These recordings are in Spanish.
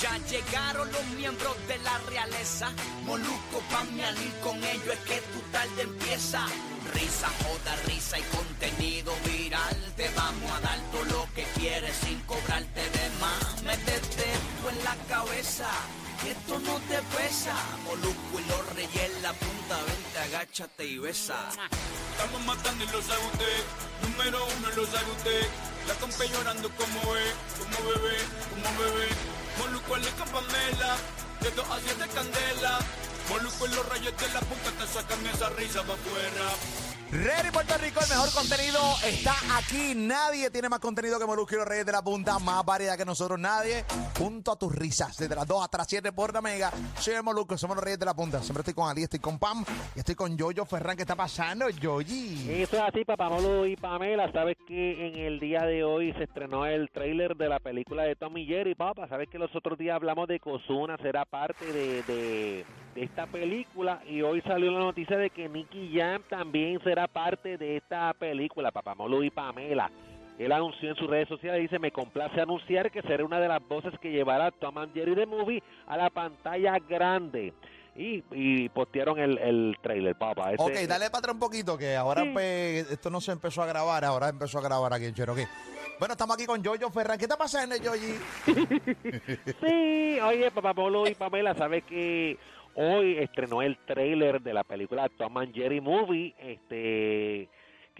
Ya llegaron los miembros de la realeza. Molusco, pan y con ellos es que tu tarde empieza. Risa, joda, risa y contenido viral. Te vamos a dar todo lo que quieres sin cobrarte de más. Métete tú en la cabeza. Que esto no te pesa. Molusco y los reyes en la punta. Vente, agáchate y besa. Estamos matando y lo sabe. Número uno lo sabe usted. La compa llorando como ve, como bebé, como bebé. Moluco en la Pamela, de dos a siete candela. Moluco en los rayos de la punta te sacan esa risa pa' afuera. Ready Puerto Rico, el mejor contenido está aquí. Nadie tiene más contenido que Molusco y los Reyes de la Punta, más variedad que nosotros, nadie. Junto a tus risas, desde las 2 hasta las 7 por la mega. Soy Molusco, somos los Reyes de la Punta. Siempre estoy con Ali, estoy con Pam y estoy con Yoyo Ferran. ¿Qué está pasando, Yoyi? Eso es así, papá Molo y Pamela. Sabes que en el día de hoy se estrenó el tráiler de la película de Tommy Jerry, papá. Sabes que los otros días hablamos de Cozuna, será parte de, de, de esta película. Y hoy salió la noticia de que Nicky Jam también será parte de esta película, papá Molo y Pamela. Él anunció en sus redes sociales, dice, me complace anunciar que seré una de las voces que llevará a Tom and Jerry The Movie a la pantalla grande. Y, y postearon el, el trailer, papá. Ok, dale para atrás un poquito, que ahora Sí. pues, esto no se empezó a grabar, ahora empezó a grabar aquí en Cherokee. Bueno, estamos aquí con Yoyo Ferran. ¿Qué está pasando, Yoyi? Sí, oye, papá Polo y Pamela, ¿sabes que hoy estrenó el trailer de la película Tom and Jerry Movie, este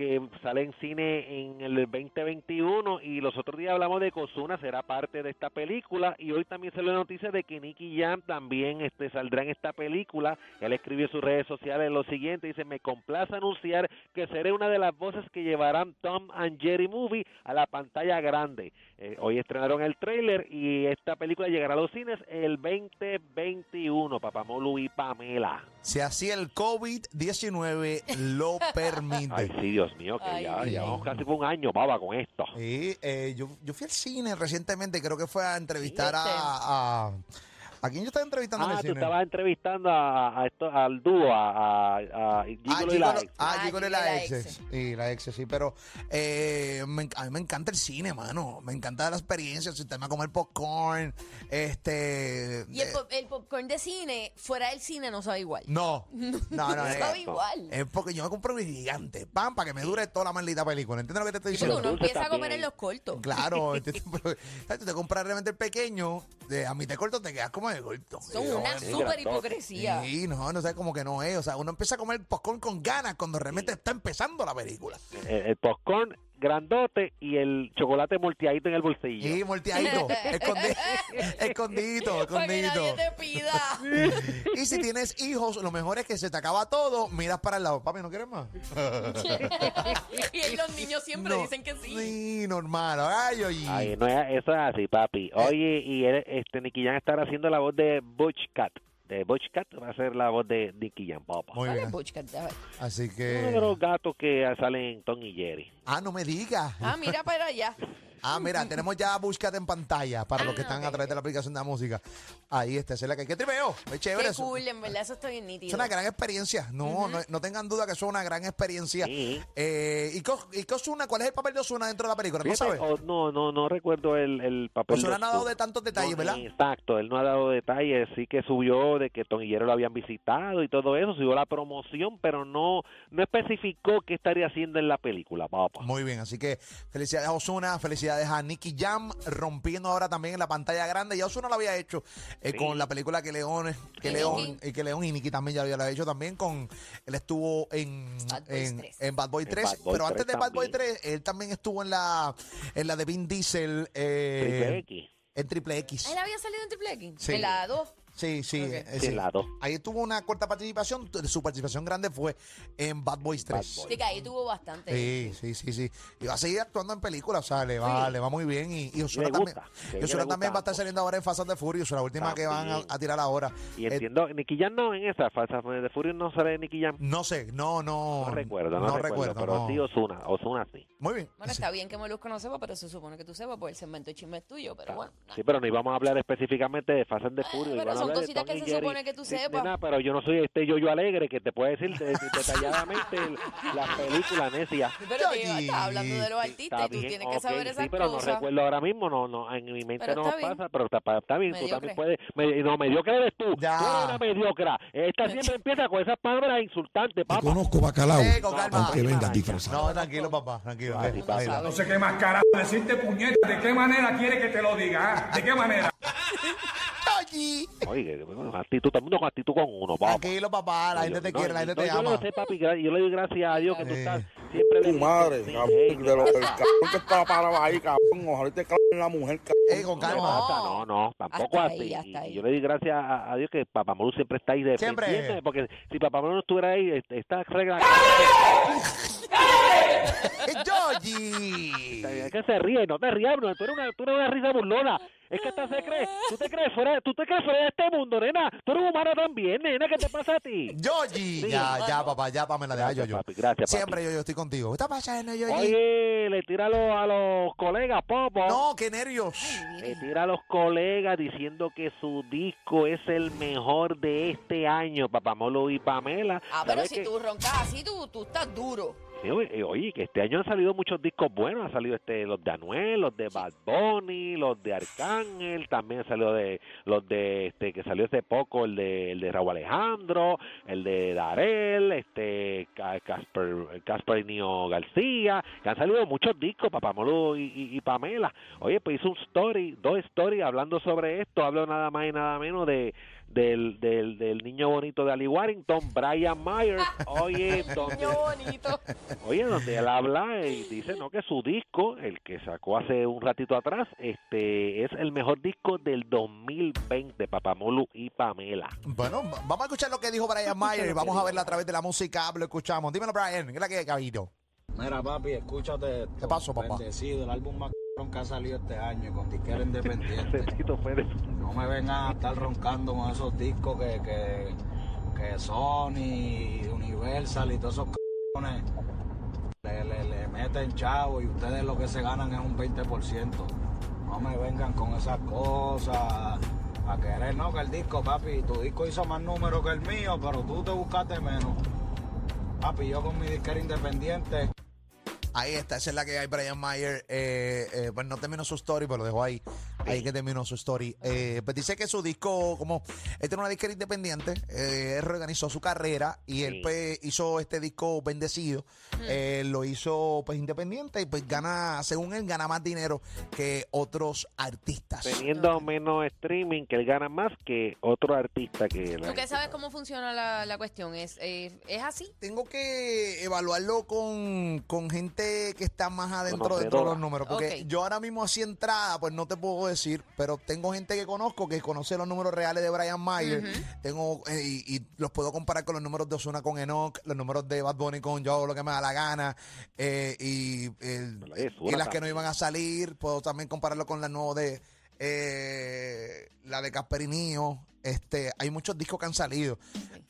que sale en cine en el 2021 y los otros días hablamos de Cozuna, será parte de esta película y hoy también salió la noticia de que Nicky Jam también este, saldrá en esta película. Él escribió en sus redes sociales lo siguiente, dice, me complace anunciar que seré una de las voces que llevarán Tom and Jerry Movie a la pantalla grande. Eh, hoy estrenaron el tráiler y esta película llegará a los cines el 2021, Papamolu y Pamela. Si así el COVID-19 lo permite. Ay, sí, Dios mío, que Ay, ya sí. llevamos casi un año, baba, con esto. Sí, eh, yo, yo fui al cine recientemente, creo que fue a entrevistar a... ¿A quién yo estaba entrevistando en Ah, el tú cine? estabas entrevistando a, a esto, al dúo, a, a, a Gigolo y la ex. ah, Ah, Gigolo y la ex. Y la ex, sí, pero eh, me a mí me encanta el cine, mano. Me encanta la experiencia, el sistema de comer popcorn. Este. Y el, eh, pop- el popcorn de cine, fuera del cine, no sabe igual. no, no, no. No es- sabe igual. Es porque yo me compré un gigante, pam, para que me dure toda la maldita película. ¿Entiendes lo que te estoy diciendo? uno dulce empieza a comer en los cortos. Claro, ¿entiendes? Pero, ¿sabes? tú te compras realmente el pequeño, de, a mitad corto te quedas como corto. Son Sí, una no, sí, super hipocresía. Sí, no, no sé, como que no es. O sea, uno empieza a comer popcorn con ganas cuando realmente está empezando la película. El, el popcorn grandote y el chocolate molteadito en el bolsillo. Y volteadito, escondi- escondidito, Para que nadie escondidito. te pida. Y si tienes hijos, lo mejor es que se te acaba todo, miras para el lado. Papi, ¿no quieres más? y los niños siempre No, dicen que sí. Sí, normal. Ay, oye. Ay, no es, eso es así, papi. Oye, y él, este Nicky Jam estará haciendo la voz de Butch Cat. De Butch Cat va a ser la voz de Nicky Jam, papá. Muy ¿Cuál es bien. Butchcat? Así Uno de que. los gatos que salen en Tom y Jerry. Ah, no me digas. Ah, mira para allá. Ah, mira, tenemos ya búsqueda en pantalla para los que Ah, están a través de la aplicación de la música. Ahí está, esa es la que. ¡Qué tripeo! Es chévere. Qué eso. cool, en verdad, eso está bien Es nítido. una gran experiencia. No, no, no tengan duda que eso es una gran experiencia. Sí. Eh, ¿Y qué Ozuna? ¿Cuál es el papel de Osuna dentro de la película? ¿No sabes? o- no, no, no recuerdo el, el papel. Ozuna no ha dado de tantos detalles, No, ¿verdad? Exacto, él no ha dado detalles, sí que subió de que Jerry lo habían visitado y todo eso, subió la promoción, pero no no especificó qué estaría haciendo en la película, papá. Muy bien, así que felicidades a Osuna, felicidades a Nicky Jam, rompiendo ahora también en la pantalla grande. Ya Osuna lo había hecho eh, Sí. con la película que León, que Y León, Nicky. y que León y Nicky también ya lo había hecho también con, él estuvo en Bad Boys en, 3. en Bad Boy En 3, Bad Boy pero antes 3 de Bad Boy también. 3, él también estuvo en la en la de Vin Diesel eh, Triple X. en Triple X. ¿Él había salido en Triple X? Sí. En la 2. Sí, sí, Ok. eh, Sí. Ahí tuvo una corta participación, su participación grande fue en Bad Boys 3. Bad Boys. Sí, que ahí tuvo bastante. Sí, sí, sí, sí. Y va a seguir actuando en películas, o sea, le va, Sí. le va muy bien. Y, y Ozuna le también, y gusta también va a estar saliendo ahora en Fast and the Furious, la última que van a, También. a tirar ahora. Y Eh, entiendo, Nicky Jam no en esa, Falsa de Fury no sale Nicky Jam. no sé, no, no. No recuerdo, no, recuerdo, pero no. sí Osuna, Osuna sí. Muy bien. Bueno, Sí. está bien que Molusco no sepa, pero se supone que tú sepas, porque el segmento de chisme es tuyo, pero bueno. nada. Sí, pero no íbamos a hablar específicamente de Fast and the Furious, pero iba a hablar de cositas Tom que se Jerry. supone que tú Sí, sepas. nena, pero yo no soy este yo-yo alegre que te puede decir de- de- detalladamente el- la película necia. Pero digo, estás hablando de los Sí, artistas y tú tienes que saber esas sí, pero no recuerdo ahora mismo, no, no, en mi mente Pero no pasa, pero está, está bien, tú también puedes, me- no, mediocre eres tú, Ya. tú eres una mediocra, esta siempre empieza con esas palabras insultantes, Te papá. conozco, bacalao. Con calma. Aunque vengas disfrazado. No, tranquilo, papá, tranquilo. No sé qué más carajo decirte, puñeta. ¿De qué manera quiere que te lo diga? ah? ¿De qué manera? Yoyi. Oye, bueno, actitud, todo el mundo con actitud con uno, papá. Tranquilo, papá, la gente yo- te no, quiere, la no, gente te yo ama. lo sé, papi, yo le doy gracias a Dios que tú Sí. estás siempre Tu madre, Sí, cabrón, hey, de lo, el cabrón que estaba parado ahí, cabrón, ojalá te claven la mujer, cabrón. Eh, con No, no, no, tampoco Hasta así. ahí, hasta Y ahí. yo le doy gracias a, a Dios que Papá Molu siempre está ahí Siempre. defendiéndome, porque si Papá Molu no estuviera ahí, esta regla Eh, Yoyi. es que se ríe, no te rías, Bruno, tú eres una, tú eres una risa burlona. Es que esta se cree, tú te crees fuera, tú te crees fuera de este mundo, nena. Tú eres humano también, nena, ¿qué te pasa a ti? Yoyi. Sí. Ya, ya, papá, ya, Pamela, deja yo, Gracias, yo. papi, gracias. Siempre yo, yo estoy contigo. ¿Qué está pasando, Yoyi? Oye, le tira a los, a los colegas, Popo. No, qué nervios. Le tira a los colegas diciendo que su disco es el mejor de este año, Papamolo y Pamela. Ah, pero ¿Sabes si qué? tú roncas así, tú, tú estás duro. Oye, eh, oye, que este año han salido muchos discos buenos, han salido este los de Anuel, los de Bad Bunny, los de Arcángel, también salió de los de este que salió hace poco el de el de Raúl Alejandro, el de Darel, este Ca- Casper Casper Nio García, que han salido muchos discos, Papamolo y, y, y Pamela. Oye, pues hizo un story, dos stories hablando sobre esto, hablo nada más y nada menos de del, del, del niño bonito de Ali Warrington, Brian Myers, oye, donde, Qué bonito. Oye, donde él habla y dice no que su disco, el que sacó hace un ratito atrás, este es el mejor disco del 2020, Papamolu y Pamela. Bueno, va- vamos a escuchar lo que dijo Brian Mayer y vamos a verlo a través de la música. Lo escuchamos. Dímelo, Brian. ¿Qué es la que hay, caballito? Mira, papi, escúchate esto. ¿Qué pasó, papá? Bendecido, el álbum más que ha salido este año con disquera independiente. No me vengan a estar roncando con esos discos que, que, que Sony, Universal y todos esos cabrones le, le, le meten chavo y ustedes lo que se ganan es un 20%. No me vengan con esas cosas a querer, no, que el disco, papi, tu disco hizo más números que el mío, pero tú te buscaste menos. Papi, yo con mi disquera independiente Ahí está, esa es la que hay, Brian Mayer. Eh, eh, pues no terminó su story, pero lo dejó ahí. Ahí que terminó su story. Eh, pues dice que su disco, como él tiene una disquera independiente, eh, él reorganizó su carrera y él Sí. pues, hizo este disco bendecido. Eh, lo hizo pues independiente y pues gana, según él, gana más dinero que otros artistas. Teniendo menos streaming, que él gana más que otro artista que ¿Tú qué gente- sabes cómo funciona la, la cuestión? ¿Es, eh, ¿Es así? Tengo que evaluarlo con, con gente que está más adentro dentro de Conocedora. los números. Porque Ok. yo ahora mismo así entrada, pues no te puedo decir, pero tengo gente que conozco que conoce los números reales de Brian Mayer. Tengo eh, y, y los puedo comparar con los números de Osuna con Enoch, los números de Bad Bunny con Yo, lo que me da la gana. eh, y, el- y las que no iban a salir. Puedo también compararlo con la nueva de eh, la de Casperinio. Este, hay muchos discos que han salido.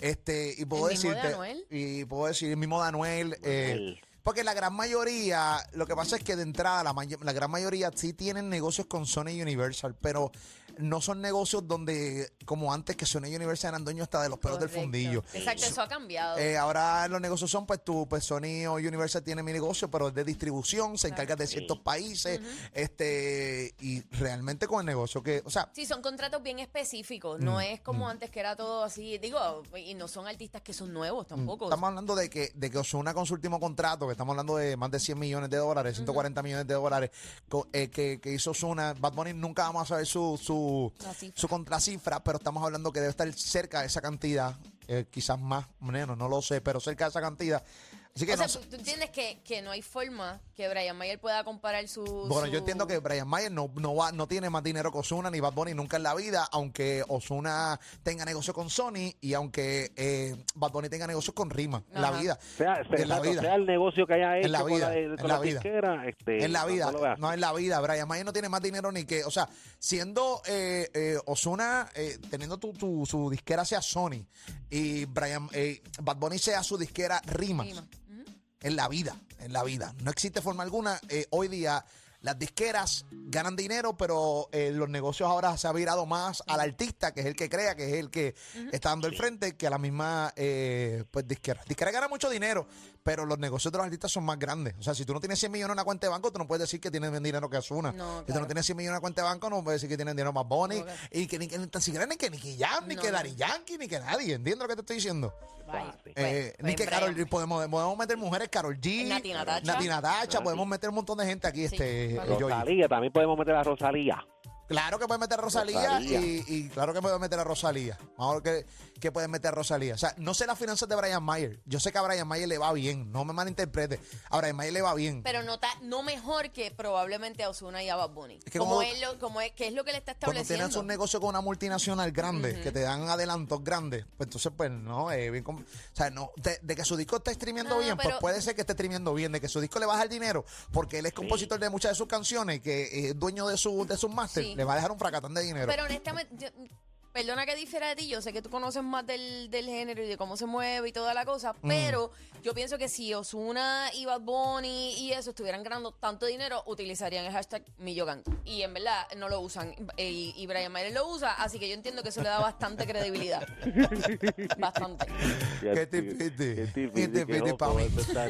Este, y puedo ¿El mismo de decirte. Anuel? Y puedo decir el mismo de Anuel. eh, Anuel. Porque la gran mayoría, lo que pasa es que de entrada, la, la gran mayoría sí tienen negocios con Sony Universal, pero no son negocios donde, como antes, que Sony Universal eran dueños hasta de los pelos del fundillo. Exacto, eso ha cambiado. Eh, ahora los negocios son, pues tú, pues Sony o Universal tienen mi negocio, pero es de distribución, se encarga de ciertos países, este, y realmente con el negocio que, o sea, Sí, son contratos bien específicos. Mm, No es como antes que era todo así. Digo, y no son artistas que son nuevos tampoco. Estamos hablando de que, de que Osuna con su último contrato, que estamos hablando de más de 100 millones de dólares, 140 millones de dólares, co- eh, que, que hizo Osuna. Bad Bunny nunca vamos a saber su, su, Su contracifra, pero estamos hablando que debe estar cerca de esa cantidad, eh, quizás más, menos, no lo sé, pero cerca de esa cantidad. Así que o sea, no tú, entiendes que, que no hay forma que Brian Mayer pueda comparar su. Bueno, su- yo entiendo que Brian Mayer no, no, va, no tiene más dinero que Osuna ni Bad Bunny nunca en la vida, aunque Osuna tenga negocio con Sony y aunque eh, Bad Bunny tenga negocio con Rima en la vida. sea, sea, en la vida. sea el negocio que haya hecho En la con vida, la, de- en con la la vida. disquera, este, En la no- vida, no no en la vida. Brian Mayer no tiene más dinero ni que, o sea, siendo eh, eh, Osuna, eh, teniendo tu, tu- su disquera sea Sony y Brian, eh, Bad Bunny sea su disquera Rimas. Rima. En la vida, en la vida. No existe forma alguna. eh, hoy día las disqueras ganan dinero, pero eh, los negocios ahora se ha virado más al artista, que es el que crea, que es el que está dando el frente, que a la misma eh, pues disquera. Disquera gana mucho dinero, pero los negocios de los artistas son más grandes. O sea, si tú no tienes 100 millones en una cuenta de banco, tú no puedes decir que tienes más dinero que Asuna. No, Si tú no tienes 100 millones en una cuenta de banco, no puedes decir que tienes dinero más Bonnie. No, claro. Y que ni, que, ni tan siquiera ni que Nicky Jam, ni No, que. Daddy Yankee, ni que nadie. ¿Entiendes lo que te estoy diciendo? Eh, Pues- ni pues que. Carol G, podemos, podemos meter mujeres, Carol G, Nati Natacha. Nati Natacha, podemos meter un montón de gente aquí, Sí, este. Rosalía, también podemos meter a Rosalía. Claro que pueden meter a Rosalía, Rosalía. Y, y claro que pueden meter a Rosalía. Qué, qué pueden meter a Rosalía. O sea, no sé las finanzas de Brian Mayer. Yo sé que a Brian Mayer le va bien. No me malinterprete. A Brian Mayer le va bien. Pero no, ta- no mejor que probablemente a Ozuna y a Bad Bunny. Es que como como- él lo- como es, que es lo que le está Cuando estableciendo. tienes un negocio con una multinacional grande, que te dan adelantos grandes, pues entonces, pues no, eh, bien o sea, no, de, de que su disco esté streamiendo No, bien, pues puede ser que esté streamiendo bien, de que su disco le baja el dinero, porque él es compositor de muchas de sus canciones, que es dueño de su de sus máster, Sí. Le va a dejar un fracatán de dinero. Pero honestamente, yo- perdona que difiera de ti, yo sé que tú conoces más del, del género y de cómo se mueve y toda la cosa, Mm. pero yo pienso que si Osuna y Bad Bunny y eso estuvieran ganando tanto dinero, utilizarían el hashtag Milloganto. Y en verdad no lo usan. Y, y Brian Mayer lo usa, así que yo entiendo que eso le da bastante credibilidad. bastante. Qué tipiti, qué tipiti para mí,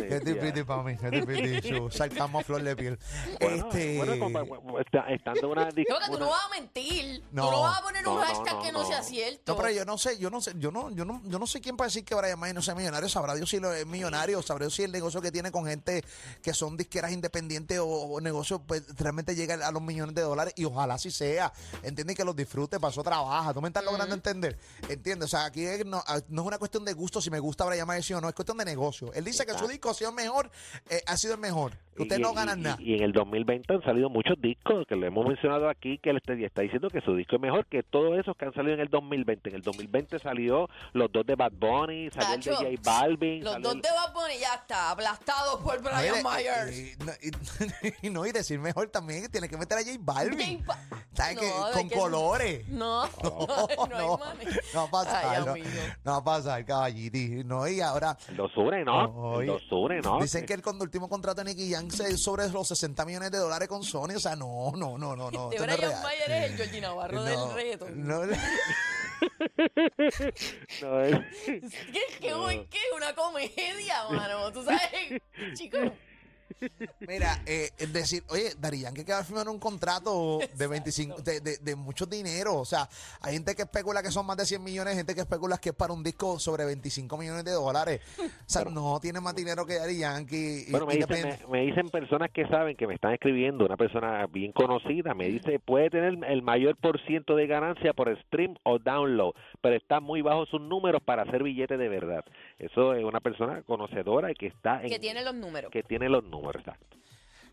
qué tipiti para mí, qué tipiti, su sarcasmo a flor de piel. Bueno, este, bueno, estando en una Creo que tú una- no vas a mentir. No. Tú no vas a poner un No, no, hashtag no, que no, sea cierto. No, pero yo no sé, yo no sé, yo no, yo no, yo no sé quién para decir que Brian Mayer no sea millonario. Sabrá Dios si lo es millonario, sabrá Dios si el negocio que tiene con gente que son disqueras independientes o, o negocios, pues realmente llega a los millones de dólares y ojalá así sea. Entiende que los disfrute, pasó trabaja. ¿Tú me estás logrando entender? ¿Entiendes? O sea, aquí no, ah, no es una cuestión de gusto si me gusta Brian Mayer sí o no, es cuestión de negocio. Él dice que su disco ha sido mejor, eh, ha sido el mejor. Y- no y- nada. Y en el 2020 han salido muchos discos que le hemos mencionado aquí que él está, está diciendo que su disco es mejor que todos esos que han salido en el 2020. En el 2020 salió los dos de Bad Bunny, salió el de J Balvin. Los salió dos el- de Bad Bunny ya está, aplastados por Brian Mire, Myers. Y, no, y- y no, y decir mejor también que tiene que meter a J Balvin. J Ba- ¿Sabes No, qué? de Con que- colores. No, No, no, no, hay manera. no va a pasar, Ay, no, va a pasar, caballiti. No, y ahora Los une, ¿no? Los une, ¿no? dicen que el con- último contrato de Nicky Jam es sobre los 60 millones de dólares con Sony. O sea, no, no, no, no, no. De Brian. Mayer es el Georgie Navarro No, del reto. no, No, es- ¿Qué, qué, qué, qué? Una comedia, mano. Tú sabes, chicos. Mira, eh, es decir, oye, Darían que va a firmar un contrato de 25, de, de, de mucho dinero. O sea, hay gente que especula que son más de 100 millones, gente que especula que es para un disco sobre 25 millones de dólares. O sea, no tiene más dinero que Daddy Yankee. y- Bueno, me y dicen, me dicen personas que saben que me están escribiendo, una persona bien conocida, me dice, puede tener el mayor por ciento de ganancia por stream o download, pero está muy bajo sus números para hacer billetes de verdad. Eso es una persona conocedora y que está en... Que tiene los números. que tiene los números,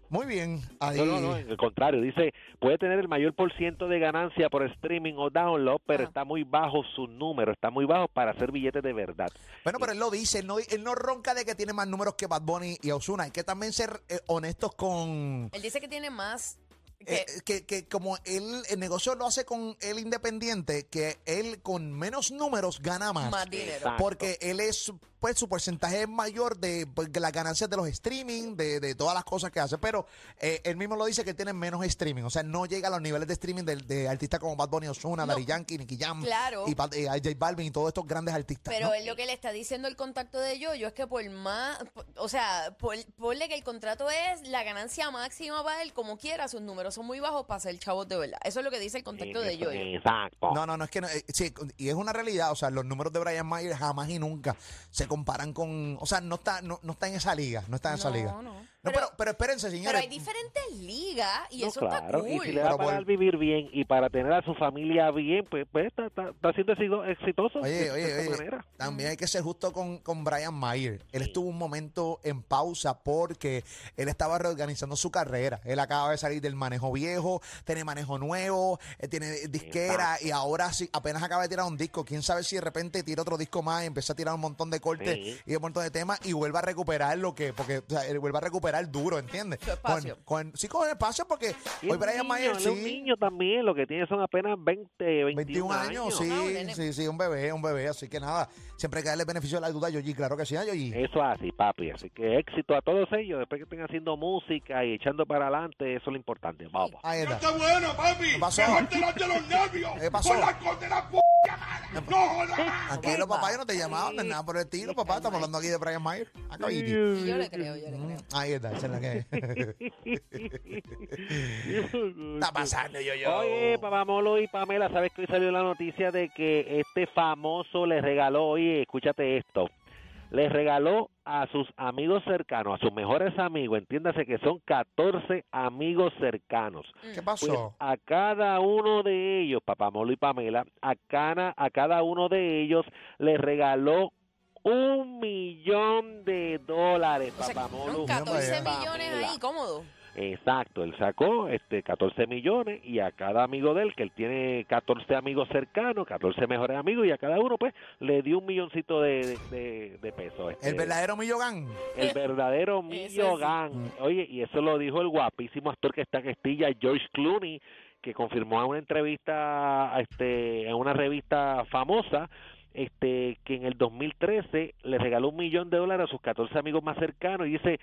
Muy bien. Ahí, No, no, no, al contrario, dice, puede tener el mayor por ciento de ganancia por streaming o download, pero Ah. está muy bajo su número, está muy bajo para hacer billetes de verdad. Bueno, pero él lo dice, él no, él no ronca de que tiene más números que Bad Bunny y Ozuna. Hay que también ser eh, honestos con... Él dice que tiene más. Que, eh, que, que como él, el negocio lo hace con él independiente, que él con menos números gana más. más dinero. Exacto. Porque él es, pues su porcentaje es mayor de, pues, de las ganancias de los streaming, de, de todas las cosas que hace. Pero eh, él mismo lo dice que tiene menos streaming. O sea, no llega a los niveles de streaming de, de artistas como Bad Bunny, Ozuna, No. Daddy Yankee, Nicky Jam, Claro. y, Bad- eh, J Balvin y todos estos grandes artistas. Pero ¿no? es lo que le está diciendo el contacto de Yoyo es que por más, por- o sea, por, ponle que el contrato es la ganancia máxima para él, como quiera, sus números son muy bajos para ser chavos de verdad. Eso es lo que dice el contacto de Yoyo. Exacto. No, no, no, es que no, eh, sí, y es una realidad, o sea, los números de Brian Mayer jamás y nunca se comparan con, o sea, no está, no, no está en esa liga, no está en esa liga. no. No, Pero- pero, pero espérense, señores. Pero hay diferentes ligas y No, eso claro, está y cool. si le va para vivir bien y para tener a su familia bien, pues, pues está, está, está siendo exito- exitoso Oye, de, oye, de esta oye, manera. también hay que ser justo con, con Brian Mayer. Él estuvo un momento en pausa porque él estaba reorganizando su carrera. Él acaba de salir del manejo viejo, tiene manejo nuevo, él tiene disquera y ahora sí, apenas acaba de tirar un disco. Quién sabe si de repente tira otro disco más y empieza a tirar un montón de cortes Sí. y un montón de temas y vuelva a recuperar lo que, porque o sea, él vuelva a recuperar celebrar duro, ¿entiendes? Con, con- sí, con el espacio porque Y hoy un Brian niño, Mayer es un sí. niño también, lo que tiene son apenas 20, 21, 21 años, sí, Ah, un nene. sí, sí, un bebé, un bebé, así que nada, siempre hay que darle beneficio de la duda a Yoyi, claro que sí, a Yoyi. Eso así, papi. Así que éxito a todos ellos. Después que estén haciendo música y echando para adelante, eso es lo importante. Vamos. Ahí está. Está bueno, papi. ¿Qué pasó? Los nervios. ¿Qué pasó? Por la. No jodas. Tranquilo, papá, yo no te no es nada por el estilo, papá, estamos hablando aquí de Brian Mayer. Acá. Y yo le creo, yo le creo. Ahí está, esa es la que está pasando, yo, yo. Oye, papá Molo y Pamela, ¿sabes que hoy salió la noticia de que este famoso le regaló, oye, escúchate esto, le regaló a sus amigos cercanos, a sus mejores amigos, entiéndase que son 14 amigos cercanos. ¿Qué Pues pasó? a cada uno de ellos, papá Molo y Pamela, a cada, a cada uno de ellos le regaló un millón de dólares, O sea, papá que Molo. fueron 14 Pamela. millones ahí, cómodo. Exacto, él sacó este 14 millones y a cada amigo de él, que él tiene 14 amigos cercanos, 14 mejores amigos, y a cada uno pues le dio un milloncito de, de, de pesos. este, El verdadero Millogan. el verdadero Eso Millo sí. Gang. Oye, y eso lo dijo el guapísimo actor que está en Estilla, George Clooney, que confirmó en una entrevista a este, en una revista famosa este que en el 2013 le regaló un millón de dólares a sus 14 amigos más cercanos y dice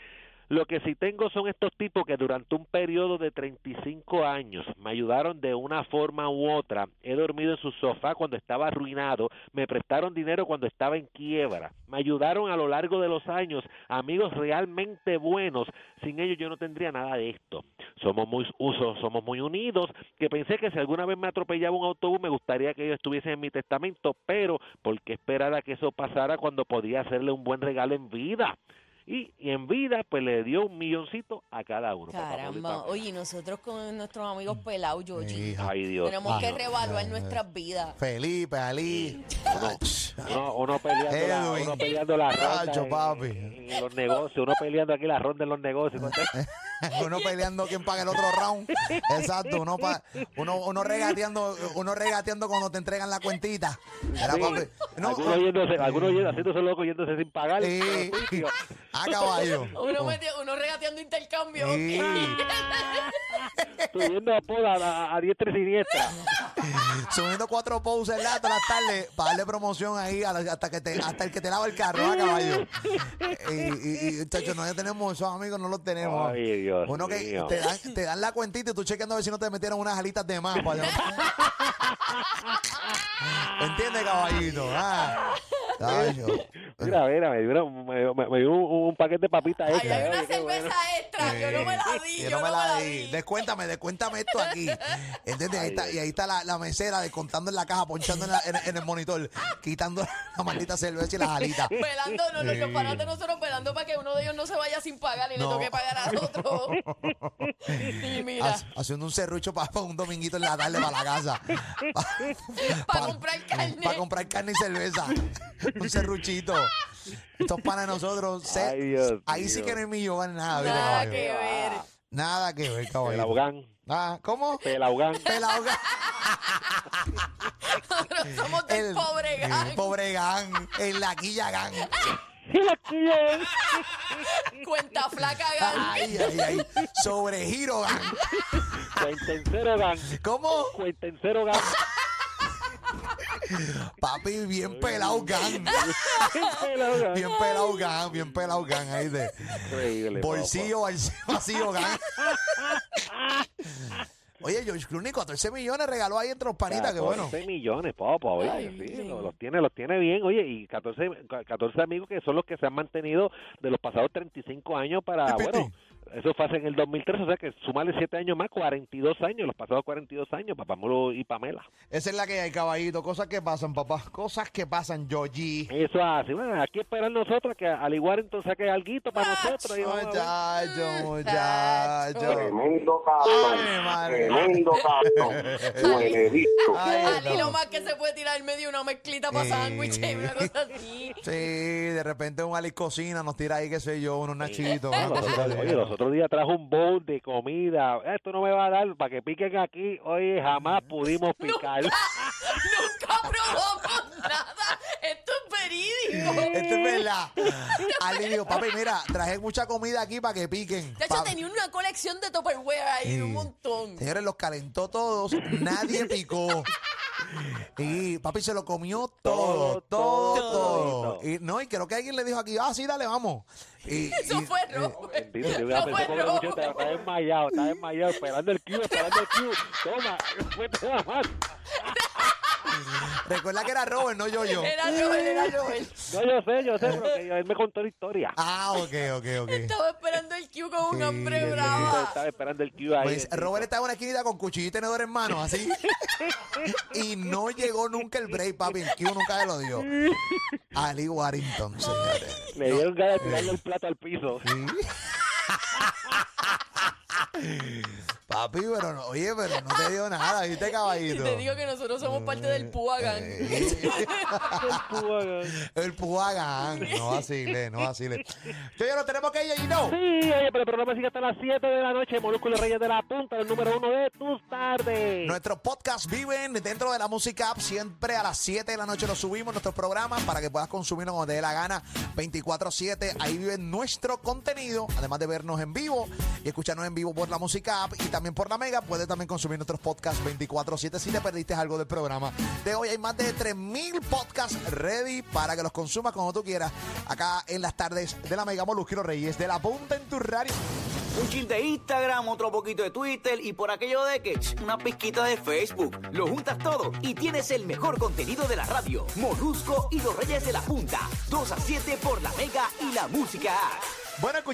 lo que sí tengo son estos tipos que durante un periodo de 35 años me ayudaron de una forma u otra. He dormido en su sofá cuando estaba arruinado, me prestaron dinero cuando estaba en quiebra, me ayudaron a lo largo de los años, amigos realmente buenos. Sin ellos yo no tendría nada de esto. Somos muy usos, somos muy unidos, que pensé que si alguna vez me atropellaba un autobús me gustaría que ellos estuviesen en mi testamento, pero ¿por qué esperar a que eso pasara cuando podía hacerle un buen regalo en vida? Y, y en vida, pues le dio un milloncito a cada uno. Caramba, oye, y nosotros con nuestros amigos pelados, Yoyi, Hija. Ay, Dios. tenemos que mío. reevaluar nuestras vidas. Felipe, Ali. Uno, uno peleando, la, uno peleando la ronda Chacho, en- papi. en los negocios, uno peleando aquí la ronda en los negocios. uno peleando quién paga el otro round. Exacto, uno, pa- uno, uno regateando, uno regateando cuando te entregan la cuentita. Era, Sí. papi, no, algunos yéndose, algunos yendo, haciéndose loco yéndose sin pagar. Sí. a caballo. Uno, uno regateando intercambio. Sí. Subiendo a poda a, a diestra y siniestra. Subiendo cuatro poses en la todas las tardes para darle promoción ahí hasta que te, hasta el que te lava el carro a caballo. Y, y, y chacho, no ya tenemos esos amigos, no los tenemos. Ay, Dios Uno que mío. te dan, te dan la cuentita y tú chequeando a ver si no te metieron unas alitas de más. para- ¿Entiendes, caballito? Ah, Mira, mira, me dio, una- me, me- me dio un, un paquete de papitas Ay, extra. hay una qué cerveza bueno. extra, yo no me la di, Yo yo no me la di. Descuéntame, descuéntame esto aquí. ¿Entiendes? Ahí está, y ahí está la, la mesera descontando en la caja, ponchando en, la- en- en el monitor, quitando la maldita cerveza y las alitas. Pelando, no, los panas de nosotros pelando para que uno de ellos no se vaya sin pagar y No. le toque pagar al otro. y mira, Ha- Haciendo un serrucho para un dominguito en la tarde para la casa. para comprar carne. Para comprar carne y cerveza. Un serruchito. Estos panas de nosotros. se- Ay, Dios ahí sí que no hay millón nada. ¿viste, Nada caballo? que ver. Nada que ver, caballo. Pelaugán. Ah, ¿Cómo? Pelaugán. Pelauga. Nosotros somos del pobre gang. El pobre gang. El laquilla gang. Cuenta flaca gang. Ay, ay, ay. Sobregiro gang. Cuentencero gang. ¿Cómo? Cuentencero gang. Papi, bien pelado gang. Pelaugán. Bien pelado gang. Bien pelado gang. Ahí de Increíble. bolsillo vacío, vacío gang. Oye, George Clooney, 14 millones regaló ahí entre los panitas, que bueno. 14 millones, papá, oye, Ay, sí. Los, los tiene, los tiene bien, oye, y 14, 14 amigos que son los que se han mantenido de los pasados 35 años para, bueno, eso fue hace en el 2003, o sea que sumarle 7 años más, 42 años, los pasados 42 años, papá Molo y Pamela. Esa es la que hay, caballito. Cosas que pasan, papá. Cosas que pasan, Yogi. Eso así, bueno, aquí esperar nosotros que al igual entonces saque alguito para nosotros. y. Muchacho, muchacho. Tremendo cabrón. Tremendo cabrón. Huele bicho. Ay, Ali, no. lo más que se puede tirar en medio una mezclita para sándwiches, una cosa así. Sí, de repente un Ali cocina nos tira ahí, qué sé yo, unos nachitos. oye, los otros días trajo un bowl de comida. Esto no me va a dar para que piquen aquí. Oye, jamás pudimos picar. Nunca probamos nada. Esto es Esto es verdad. Ali dijo, papi, mira, traje mucha comida aquí para que piquen. De hecho, Pa- tenía una colección de Tupperware ahí, Sí. un montón. Señores, los calentó todos, nadie picó. Y papi se lo comió todo, todo, Todo, todo. todo. Y no, y creo que alguien le dijo aquí, ah, sí, dale, vamos. Y, Eso y- fue eh, Robert. Bendito, yo Eso hubiera fue pensado que mucho Robert. estaba desmayado, estaba desmayado, esperando el cue, esperando el cue. Toma, fue nada más. recuerda que era Robert, no yo, yo. Era Robert, era Robert. No, yo sé, yo sé, pero que él me contó la historia. Ah, ok, ok, ok. Estaba esperando el cue con un Sí, hambre bendito, brava. Estaba esperando el cue ahí. Pues. Robert estaba en una esquinita con cuchillo y tenedor en mano, así. y no llegó nunca el break, papi. El Q nunca se lo dio. Ali Warrington, señores. Le dieron ganas de tirarle el plato al piso. Papi, pero no, oye, pero no te dio nada, ¿viste, caballito? te digo que nosotros somos parte del Puagan. El Puagan. No vacile, no vacile. Yo ya lo tenemos que ir, y no. Sí, oye, pero el programa sigue hasta las 7 de la noche. Molúsculos Reyes de la Punta, el número uno de tus tardes. Nuestros podcasts viven dentro de la música app. Siempre a las 7 de la noche los subimos, nuestros programas, para que puedas consumirnos cuando te dé la gana 24-7. Ahí vive nuestro contenido, además de vernos en vivo y escucharnos en vivo por la música app y también por la Mega. Puedes también consumir nuestros podcasts 24-7 si te perdiste algo del programa de hoy. Hay más de 3.000 podcasts ready para que los consumas como tú quieras acá en las tardes de la Mega Molusquero Reyes de la Punta en tu radio. Un chin de Instagram, otro poquito de Twitter y por aquello de que una pizquita de Facebook. Lo juntas todo y tienes el mejor contenido de la radio. Molusco y los Reyes de la Punta. 2 a 7 por la Mega y la Música. Bueno.